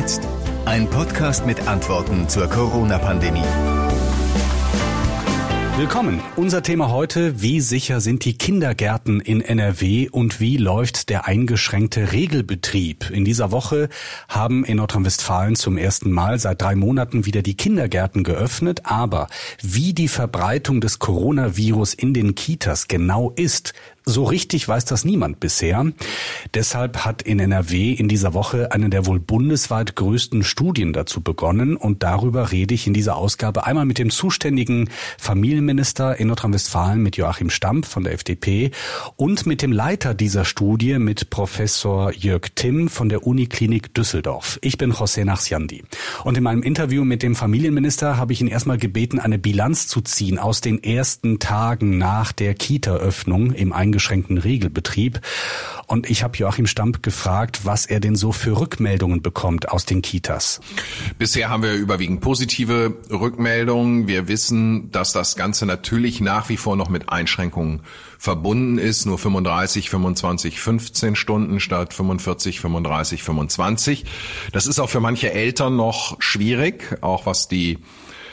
jetzt? Ein Podcast mit Antworten zur Corona-Pandemie. Willkommen. Unser Thema heute, wie sicher sind die Kindergärten in NRW und wie läuft der eingeschränkte Regelbetrieb? In dieser Woche haben in Nordrhein-Westfalen zum ersten Mal seit drei Monaten wieder die Kindergärten geöffnet. Aber wie die Verbreitung des Coronavirus in den Kitas genau ist, so richtig weiß das niemand bisher. Deshalb hat in NRW in dieser Woche eine der wohl bundesweit größten Studien dazu begonnen und darüber rede ich in dieser Ausgabe einmal mit dem zuständigen Familienminister in Nordrhein-Westfalen mit Joachim Stampf von der FDP und mit dem Leiter dieser Studie mit Professor Jörg Timm von der Uniklinik Düsseldorf. Ich bin José Nachsiandi und in meinem Interview mit dem Familienminister habe ich ihn erstmal gebeten, eine Bilanz zu ziehen aus den ersten Tagen nach der Kita-Öffnung im eingeschränkten Regelbetrieb. Und ich habe Joachim Stamp gefragt, was er denn so für Rückmeldungen bekommt aus den Kitas. Bisher haben wir überwiegend positive Rückmeldungen. Wir wissen, dass das Ganze natürlich nach wie vor noch mit Einschränkungen verbunden ist. Nur 35, 25, 15 Stunden statt 45, 35, 25. Das ist auch für manche Eltern noch schwierig, auch was die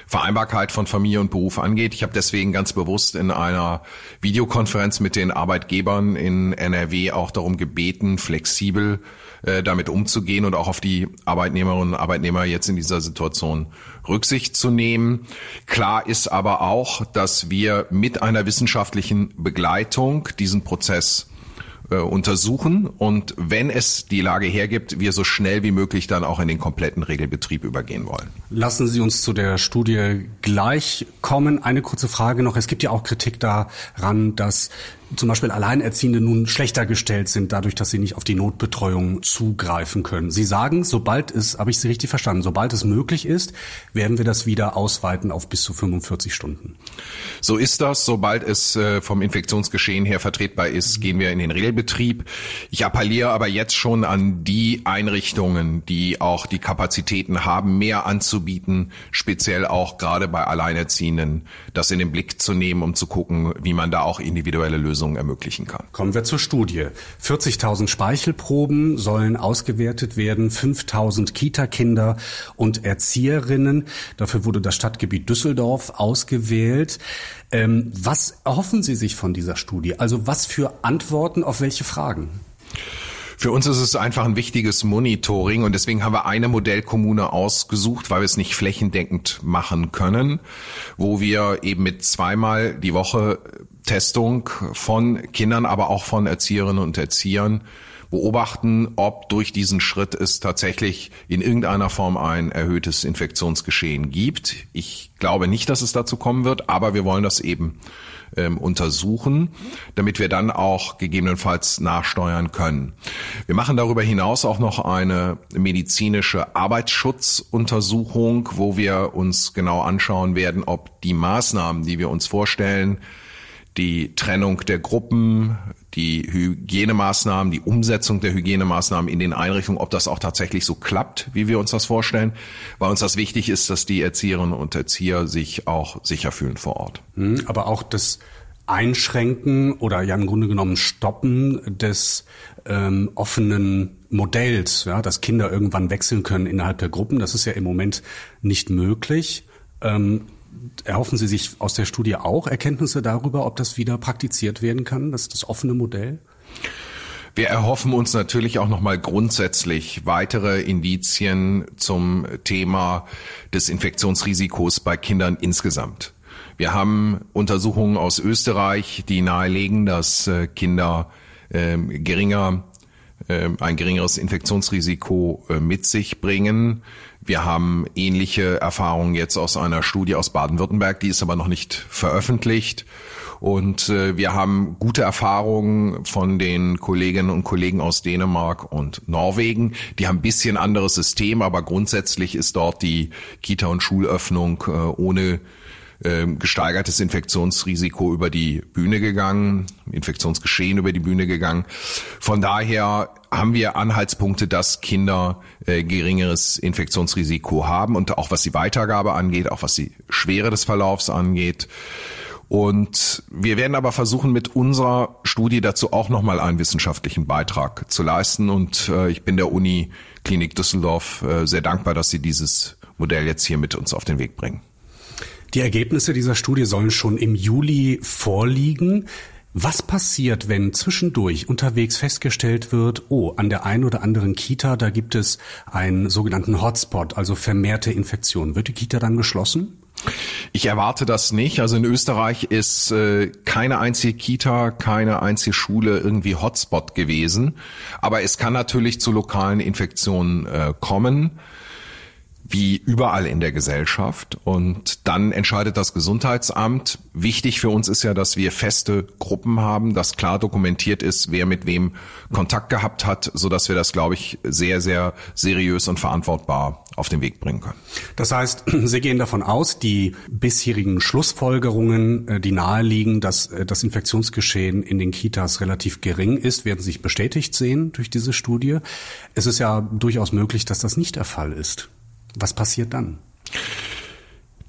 Vereinbarkeit von Familie und Beruf angeht. Ich habe deswegen ganz bewusst in einer Videokonferenz mit den Arbeitgebern in NRW auch darum gebeten, flexibel äh, damit umzugehen und auch auf die Arbeitnehmerinnen und Arbeitnehmer jetzt in dieser Situation Rücksicht zu nehmen. Klar ist aber auch, dass wir mit einer wissenschaftlichen Begleitung diesen Prozess äh, untersuchen und wenn es die Lage hergibt, wir so schnell wie möglich dann auch in den kompletten Regelbetrieb übergehen wollen. Lassen Sie uns zu der Studie gleich kommen. Eine kurze Frage noch. Es gibt ja auch Kritik daran, dass zum Beispiel Alleinerziehende nun schlechter gestellt sind, dadurch, dass sie nicht auf die Notbetreuung zugreifen können. Sie sagen, sobald es, habe ich Sie richtig verstanden, sobald es möglich ist, werden wir das wieder ausweiten auf bis zu 45 Stunden. So ist das. Sobald es äh, vom Infektionsgeschehen her vertretbar ist, gehen wir in den Regelbetrieb. Ich appelliere aber jetzt schon an die Einrichtungen, die auch die Kapazitäten haben, mehr anzubieten, speziell auch gerade bei Alleinerziehenden, das in den Blick zu nehmen, um zu gucken, wie man da auch individuelle Lösungen Lösungen ermöglichen kann. Kommen wir zur Studie. 40.000 Speichelproben sollen ausgewertet werden, 5.000 Kita-Kinder und Erzieherinnen. Dafür wurde das Stadtgebiet Düsseldorf ausgewählt. Ähm, was erhoffen Sie sich von dieser Studie? Also was für Antworten auf welche Fragen? Für uns ist es einfach ein wichtiges Monitoring und deswegen haben wir eine Modellkommune ausgesucht, weil wir es nicht flächendeckend machen können, wo wir eben mit zweimal die Woche Testung von Kindern, aber auch von Erzieherinnen und Erziehern beobachten, ob durch diesen Schritt es tatsächlich in irgendeiner Form ein erhöhtes Infektionsgeschehen gibt. Ich glaube nicht, dass es dazu kommen wird, aber wir wollen das eben ähm, untersuchen, damit wir dann auch gegebenenfalls nachsteuern können. Wir machen darüber hinaus auch noch eine medizinische Arbeitsschutzuntersuchung, wo wir uns genau anschauen werden, ob die Maßnahmen, die wir uns vorstellen, die Trennung der Gruppen, die Hygienemaßnahmen, die Umsetzung der Hygienemaßnahmen in den Einrichtungen, ob das auch tatsächlich so klappt, wie wir uns das vorstellen, weil uns das wichtig ist, dass die Erzieherinnen und Erzieher sich auch sicher fühlen vor Ort. Hm, aber auch das Einschränken oder ja im Grunde genommen Stoppen des ähm, offenen Modells, ja, dass Kinder irgendwann wechseln können innerhalb der Gruppen, das ist ja im Moment nicht möglich. Ähm, erhoffen Sie sich aus der Studie auch Erkenntnisse darüber, ob das wieder praktiziert werden kann, das, das offene Modell? Wir erhoffen uns natürlich auch nochmal grundsätzlich weitere Indizien zum Thema des Infektionsrisikos bei Kindern insgesamt. Wir haben Untersuchungen aus Österreich, die nahelegen, dass äh, Kinder äh, geringer äh, ein geringeres Infektionsrisiko äh, mit sich bringen. Wir haben ähnliche Erfahrungen jetzt aus einer Studie aus Baden-Württemberg, die ist aber noch nicht veröffentlicht. Und äh, wir haben gute Erfahrungen von den Kolleginnen und Kollegen aus Dänemark und Norwegen. Die haben ein bisschen anderes System, aber grundsätzlich ist dort die Kita- und Schulöffnung äh, ohne ähm, gesteigertes Infektionsrisiko über die Bühne gegangen, Infektionsgeschehen über die Bühne gegangen. Von daher haben wir Anhaltspunkte, dass Kinder äh, geringeres Infektionsrisiko haben und auch was die Weitergabe angeht, auch was die Schwere des Verlaufs angeht. Und wir werden aber versuchen, mit unserer Studie dazu auch nochmal einen wissenschaftlichen Beitrag zu leisten. Und äh, ich bin der Uni Klinik Düsseldorf äh, sehr dankbar, dass sie dieses Modell jetzt hier mit uns auf den Weg bringen. Die Ergebnisse dieser Studie sollen schon im Juli vorliegen. Was passiert, wenn zwischendurch unterwegs festgestellt wird, oh, an der einen oder anderen Kita, da gibt es einen sogenannten Hotspot, also vermehrte Infektionen. Wird die Kita dann geschlossen? Ich erwarte das nicht. Also in Österreich ist äh, keine einzige Kita, keine einzige Schule irgendwie Hotspot gewesen. Aber es kann natürlich zu lokalen Infektionen äh, kommen wie überall in der Gesellschaft. Und dann entscheidet das Gesundheitsamt. Wichtig für uns ist ja, dass wir feste Gruppen haben, dass klar dokumentiert ist, wer mit wem Kontakt gehabt hat, so dass wir das, glaube ich, sehr, sehr seriös und verantwortbar auf den Weg bringen können. Das heißt, Sie gehen davon aus, die bisherigen Schlussfolgerungen, äh, die naheliegen, dass äh, das Infektionsgeschehen in den Kitas relativ gering ist, werden sich bestätigt sehen durch diese Studie. Es ist ja durchaus möglich, dass das nicht der Fall ist. Was passiert dann?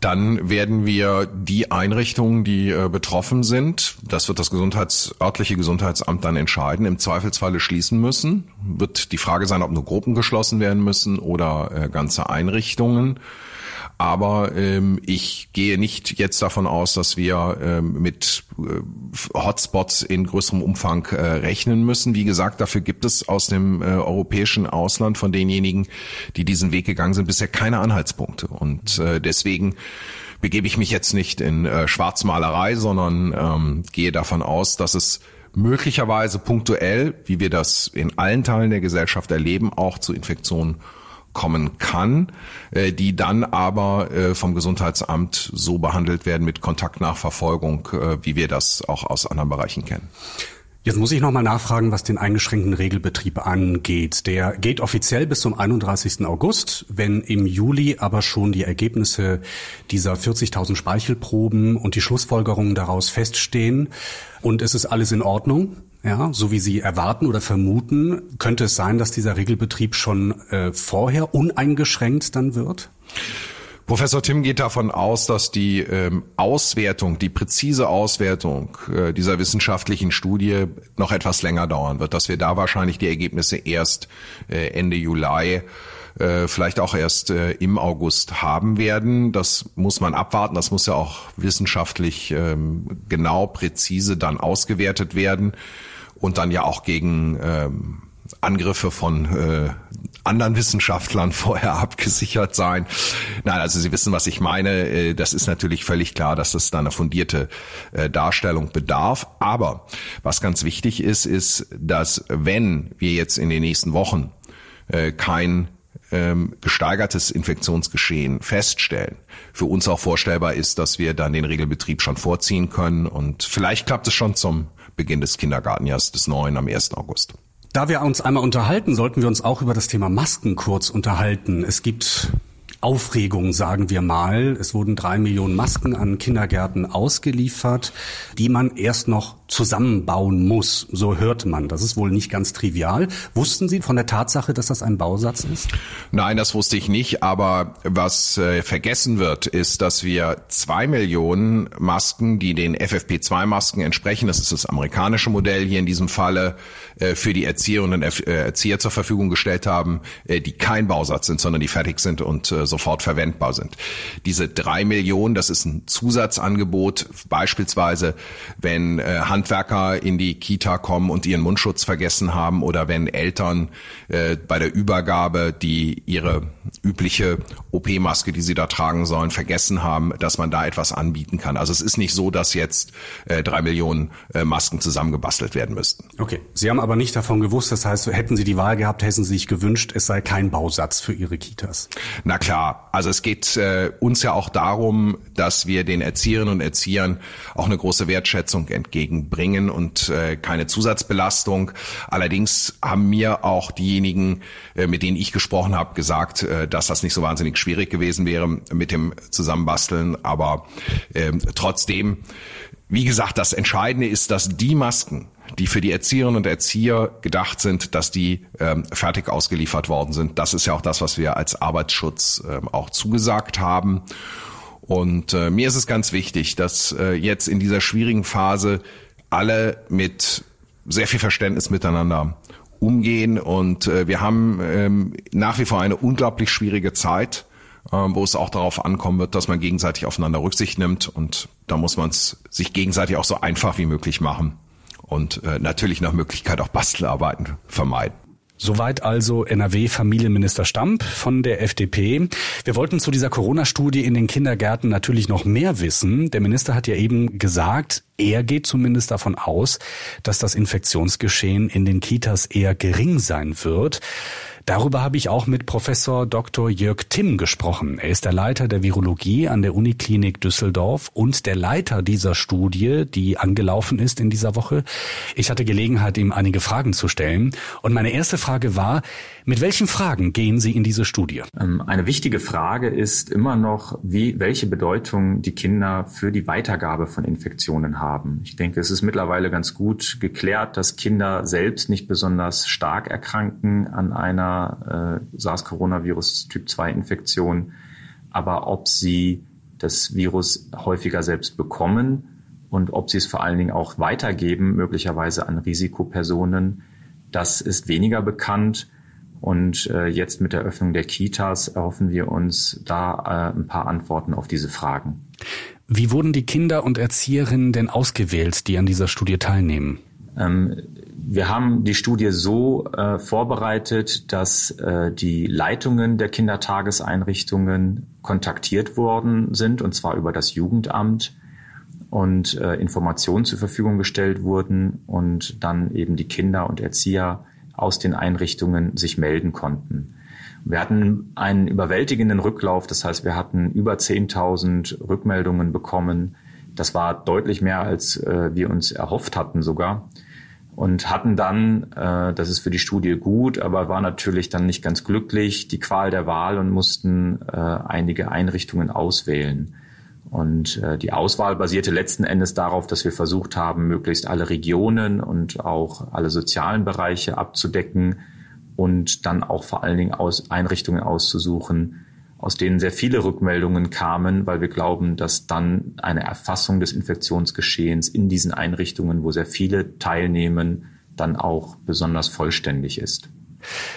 Dann werden wir die Einrichtungen, die äh, betroffen sind, das wird das Gesundheits, örtliche Gesundheitsamt dann entscheiden, im Zweifelsfalle schließen müssen. Wird die Frage sein, ob nur Gruppen geschlossen werden müssen oder äh, ganze Einrichtungen. Aber ähm, ich gehe nicht jetzt davon aus, dass wir ähm, mit äh, Hotspots in größerem Umfang äh, rechnen müssen. Wie gesagt, dafür gibt es aus dem äh, europäischen Ausland von denjenigen, die diesen Weg gegangen sind, bisher keine Anhaltspunkte. Und äh, deswegen begebe ich mich jetzt nicht in äh, Schwarzmalerei, sondern ähm, gehe davon aus, dass es möglicherweise punktuell, wie wir das in allen Teilen der Gesellschaft erleben, auch zu Infektionen kommen kann, äh, die dann aber äh, vom Gesundheitsamt so behandelt werden mit Kontaktnachverfolgung, äh, wie wir das auch aus anderen Bereichen kennen. Jetzt muss ich nochmal nachfragen, was den eingeschränkten Regelbetrieb angeht. Der geht offiziell bis zum 31. August. Wenn im Juli aber schon die Ergebnisse dieser 40.000 Speichelproben und die Schlussfolgerungen daraus feststehen und es ist alles in Ordnung, ja, so wie Sie erwarten oder vermuten, könnte es sein, dass dieser Regelbetrieb schon äh, vorher uneingeschränkt dann wird? Professor Tim geht davon aus, dass die ähm, Auswertung, die präzise Auswertung äh, dieser wissenschaftlichen Studie noch etwas länger dauern wird, dass wir da wahrscheinlich die Ergebnisse erst äh, Ende Juli äh, vielleicht auch erst äh, im August haben werden. Das muss man abwarten. Das muss ja auch wissenschaftlich ähm, genau, präzise dann ausgewertet werden und dann ja auch gegen ähm, Angriffe von äh, anderen Wissenschaftlern vorher abgesichert sein. Nein, also Sie wissen, was ich meine. Äh, das ist natürlich völlig klar, dass das dann eine fundierte äh, Darstellung bedarf. Aber was ganz wichtig ist, ist, dass wenn wir jetzt in den nächsten Wochen äh, kein ähm, gesteigertes Infektionsgeschehen feststellen, für uns auch vorstellbar ist, dass wir dann den Regelbetrieb schon vorziehen können und vielleicht klappt es schon zum Beginn des Kindergartenjahres des neuen am 1. August. Da wir uns einmal unterhalten, sollten wir uns auch über das Thema Masken kurz unterhalten. Es gibt Aufregung, sagen wir mal. Es wurden drei Millionen Masken an Kindergärten ausgeliefert, die man erst noch zusammenbauen muss. So hört man. Das ist wohl nicht ganz trivial. Wussten Sie von der Tatsache, dass das ein Bausatz ist? Nein, das wusste ich nicht. Aber was äh, vergessen wird, ist, dass wir zwei Millionen Masken, die den FFP2-Masken entsprechen, das ist das amerikanische Modell hier in diesem Falle, äh, für die Erzieherinnen und äh, Erzieher zur Verfügung gestellt haben, äh, die kein Bausatz sind, sondern die fertig sind und äh, sofort verwendbar sind. Diese drei Millionen, das ist ein Zusatzangebot, beispielsweise wenn äh, Handwerker in die Kita kommen und ihren Mundschutz vergessen haben oder wenn Eltern äh, bei der Übergabe die ihre übliche OP-Maske, die sie da tragen sollen, vergessen haben, dass man da etwas anbieten kann. Also es ist nicht so, dass jetzt äh, drei Millionen äh, Masken zusammengebastelt werden müssten. Okay. Sie haben aber nicht davon gewusst, das heißt, hätten Sie die Wahl gehabt, hätten Sie sich gewünscht, es sei kein Bausatz für Ihre Kitas. Na klar, also es geht äh, uns ja auch darum, dass wir den Erzieherinnen und Erziehern auch eine große Wertschätzung entgegen bringen und äh, keine Zusatzbelastung. Allerdings haben mir auch diejenigen, äh, mit denen ich gesprochen habe, gesagt, äh, dass das nicht so wahnsinnig schwierig gewesen wäre mit dem Zusammenbasteln. Aber äh, trotzdem, wie gesagt, das Entscheidende ist, dass die Masken, die für die Erzieherinnen und Erzieher gedacht sind, dass die ähm, fertig ausgeliefert worden sind. Das ist ja auch das, was wir als Arbeitsschutz ähm, auch zugesagt haben. Und äh, mir ist es ganz wichtig, dass äh, jetzt in dieser schwierigen Phase alle mit sehr viel Verständnis miteinander umgehen. Und äh, wir haben ähm, nach wie vor eine unglaublich schwierige Zeit, äh, wo es auch darauf ankommen wird, dass man gegenseitig aufeinander Rücksicht nimmt. Und da muss man es sich gegenseitig auch so einfach wie möglich machen. Und äh, natürlich nach Möglichkeit auch Bastelarbeiten vermeiden. Soweit also NRW-Familienminister Stamp von der FDP. Wir wollten zu dieser Corona-Studie in den Kindergärten natürlich noch mehr wissen. Der Minister hat ja eben gesagt, er geht zumindest davon aus, dass das Infektionsgeschehen in den Kitas eher gering sein wird. Darüber habe ich auch mit Professor Dr. Jörg Timm gesprochen. Er ist der Leiter der Virologie an der Uniklinik Düsseldorf und der Leiter dieser Studie, die angelaufen ist in dieser Woche. Ich hatte Gelegenheit, ihm einige Fragen zu stellen. Und meine erste Frage war, mit welchen Fragen gehen Sie in diese Studie? Ähm, eine wichtige Frage ist immer noch, wie, welche Bedeutung die Kinder für die Weitergabe von Infektionen haben. Ich denke, es ist mittlerweile ganz gut geklärt, dass Kinder selbst nicht besonders stark erkranken an einer äh, SARS-Coronavirus Typ 2 Infektion, aber ob sie das Virus häufiger selbst bekommen und ob sie es vor allen Dingen auch weitergeben, möglicherweise an Risikopersonen, das ist weniger bekannt. Und äh, jetzt mit der Öffnung der Kitas erhoffen wir uns da äh, ein paar Antworten auf diese Fragen. Wie wurden die Kinder und Erzieherinnen denn ausgewählt, die an dieser Studie teilnehmen? Ähm, wir haben die Studie so äh, vorbereitet, dass äh, die Leitungen der Kindertageseinrichtungen kontaktiert worden sind, und zwar über das Jugendamt und äh, Informationen zur Verfügung gestellt wurden und dann eben die Kinder und Erzieher aus den Einrichtungen sich melden konnten. Wir hatten einen überwältigenden Rücklauf, das heißt, wir hatten über 10.000 Rückmeldungen bekommen. Das war deutlich mehr, als äh, wir uns erhofft hatten sogar und hatten dann, äh, das ist für die Studie gut, aber war natürlich dann nicht ganz glücklich, die Qual der Wahl und mussten äh, einige Einrichtungen auswählen. Und äh, die Auswahl basierte letzten Endes darauf, dass wir versucht haben, möglichst alle Regionen und auch alle sozialen Bereiche abzudecken und dann auch vor allen Dingen aus Einrichtungen auszusuchen, aus denen sehr viele Rückmeldungen kamen, weil wir glauben, dass dann eine Erfassung des Infektionsgeschehens in diesen Einrichtungen, wo sehr viele teilnehmen, dann auch besonders vollständig ist.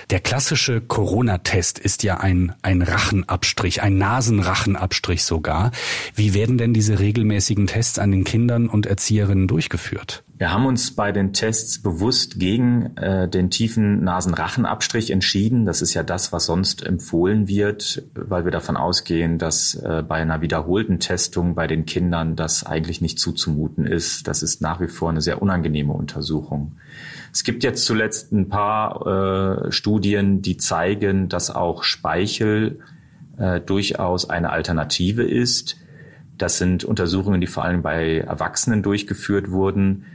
Der klassische Corona-Test ist ja ein, ein Rachenabstrich, ein Nasenrachenabstrich sogar. Wie werden denn diese regelmäßigen Tests an den Kindern und Erzieherinnen durchgeführt? Wir haben uns bei den Tests bewusst gegen äh, den tiefen Nasenrachenabstrich entschieden. Das ist ja das, was sonst empfohlen wird, weil wir davon ausgehen, dass äh, bei einer wiederholten Testung bei den Kindern das eigentlich nicht zuzumuten ist. Das ist nach wie vor eine sehr unangenehme Untersuchung. Es gibt jetzt zuletzt ein paar äh, Studien, die zeigen, dass auch Speichel äh, durchaus eine Alternative ist. Das sind Untersuchungen, die vor allem bei Erwachsenen durchgeführt wurden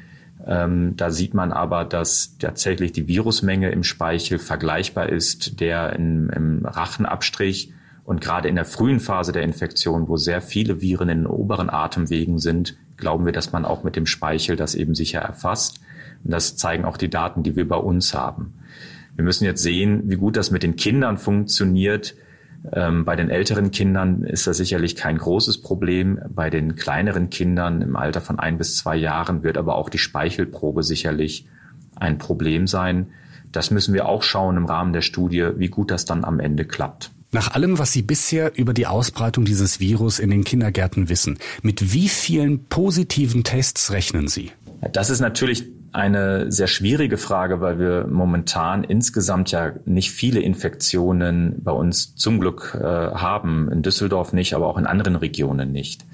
ähm, da sieht man aber, dass tatsächlich die Virusmenge im Speichel vergleichbar ist der im, im Rachenabstrich. Und gerade in der frühen Phase der Infektion, wo sehr viele Viren in den oberen Atemwegen sind, glauben wir, dass man auch mit dem Speichel das eben sicher erfasst. Und das zeigen auch die Daten, die wir bei uns haben. Wir müssen jetzt sehen, wie gut das mit den Kindern funktioniert. Ähm, bei den älteren Kindern ist das sicherlich kein großes Problem. Bei den kleineren Kindern im Alter von ein bis zwei Jahren wird aber auch die Speichelprobe sicherlich ein Problem sein. Das müssen wir auch schauen im Rahmen der Studie, wie gut das dann am Ende klappt. Nach allem, was Sie bisher über die Ausbreitung dieses Virus in den Kindergärten wissen, mit wie vielen positiven Tests rechnen Sie? Das ist natürlich eine sehr schwierige Frage, weil wir momentan insgesamt ja nicht viele Infektionen bei uns zum Glück äh, haben. In Düsseldorf nicht, aber auch in anderen Regionen nicht.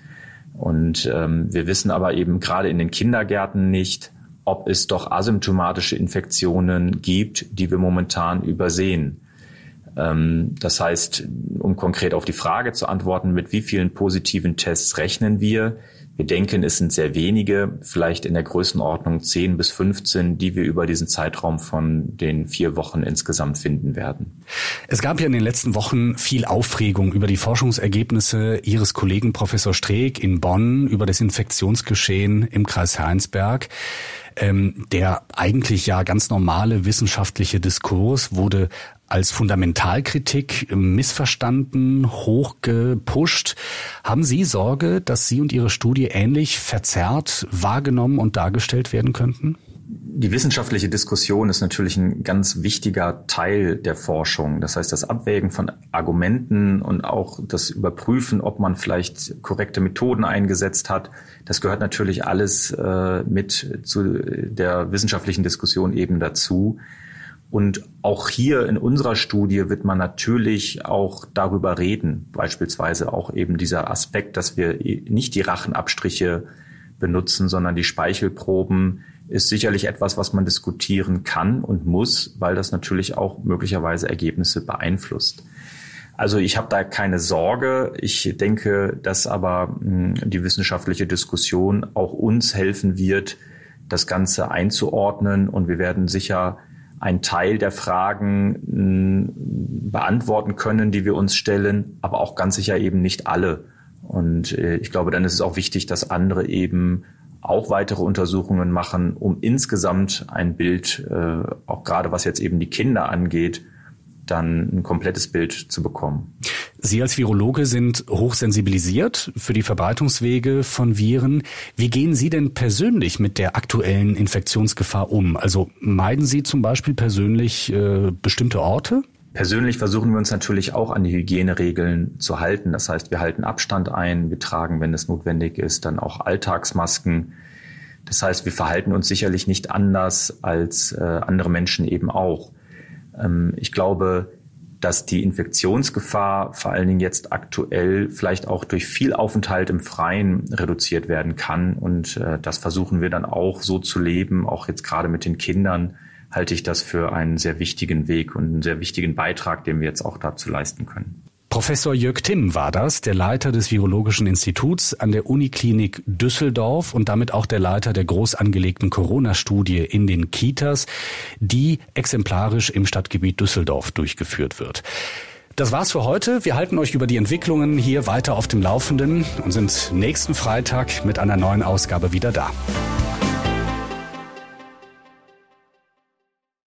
Und ähm, wir wissen aber eben gerade in den Kindergärten nicht, ob es doch asymptomatische Infektionen gibt, die wir momentan übersehen. Ähm, das heißt, um konkret auf die Frage zu antworten, mit wie vielen positiven Tests rechnen wir? Wir denken, es sind sehr wenige, vielleicht in der Größenordnung 10 bis 15, die wir über diesen Zeitraum von den vier Wochen insgesamt finden werden. Es gab ja in den letzten Wochen viel Aufregung über die Forschungsergebnisse Ihres Kollegen Professor Streeck in Bonn über das Infektionsgeschehen im Kreis Heinsberg. Ähm, der eigentlich ja ganz normale wissenschaftliche Diskurs wurde als Fundamentalkritik missverstanden, hochgepusht. Haben Sie Sorge, dass Sie und Ihre Studie ähnlich verzerrt, wahrgenommen und dargestellt werden könnten? Die wissenschaftliche Diskussion ist natürlich ein ganz wichtiger Teil der Forschung. Das heißt, das Abwägen von Argumenten und auch das Überprüfen, ob man vielleicht korrekte Methoden eingesetzt hat, das gehört natürlich alles äh, mit zu der wissenschaftlichen Diskussion eben dazu. Und auch hier in unserer Studie wird man natürlich auch darüber reden, beispielsweise auch eben dieser Aspekt, dass wir nicht die Rachenabstriche benutzen, sondern die Speichelproben ist sicherlich etwas, was man diskutieren kann und muss, weil das natürlich auch möglicherweise Ergebnisse beeinflusst. Also ich habe da keine Sorge. Ich denke, dass aber hm, die wissenschaftliche Diskussion auch uns helfen wird, das Ganze einzuordnen. Und wir werden sicher einen Teil der Fragen hm, beantworten können, die wir uns stellen, aber auch ganz sicher eben nicht alle. Und äh, ich glaube, dann ist es auch wichtig, dass andere eben auch weitere Untersuchungen machen, um insgesamt ein Bild, äh, auch gerade was jetzt eben die Kinder angeht, dann ein komplettes Bild zu bekommen. Sie als Virologe sind hochsensibilisiert für die Verbreitungswege von Viren. Wie gehen Sie denn persönlich mit der aktuellen Infektionsgefahr um? Also meiden Sie zum Beispiel persönlich äh, bestimmte Orte? Persönlich versuchen wir uns natürlich auch an die Hygieneregeln zu halten. Das heißt, wir halten Abstand ein, wir tragen, wenn es notwendig ist, dann auch Alltagsmasken. Das heißt, wir verhalten uns sicherlich nicht anders als äh, andere Menschen eben auch. Ähm, ich glaube, dass die Infektionsgefahr vor allen Dingen jetzt aktuell vielleicht auch durch viel Aufenthalt im Freien reduziert werden kann. Und äh, das versuchen wir dann auch so zu leben, auch jetzt gerade mit den Kindern, halte ich das für einen sehr wichtigen Weg und einen sehr wichtigen Beitrag, den wir jetzt auch dazu leisten können. Professor Jörg Timm war das, der Leiter des Virologischen Instituts an der Uniklinik Düsseldorf und damit auch der Leiter der groß angelegten Corona-Studie in den Kitas, die exemplarisch im Stadtgebiet Düsseldorf durchgeführt wird. Das war's für heute. Wir halten euch über die Entwicklungen hier weiter auf dem Laufenden und sind nächsten Freitag mit einer neuen Ausgabe wieder da.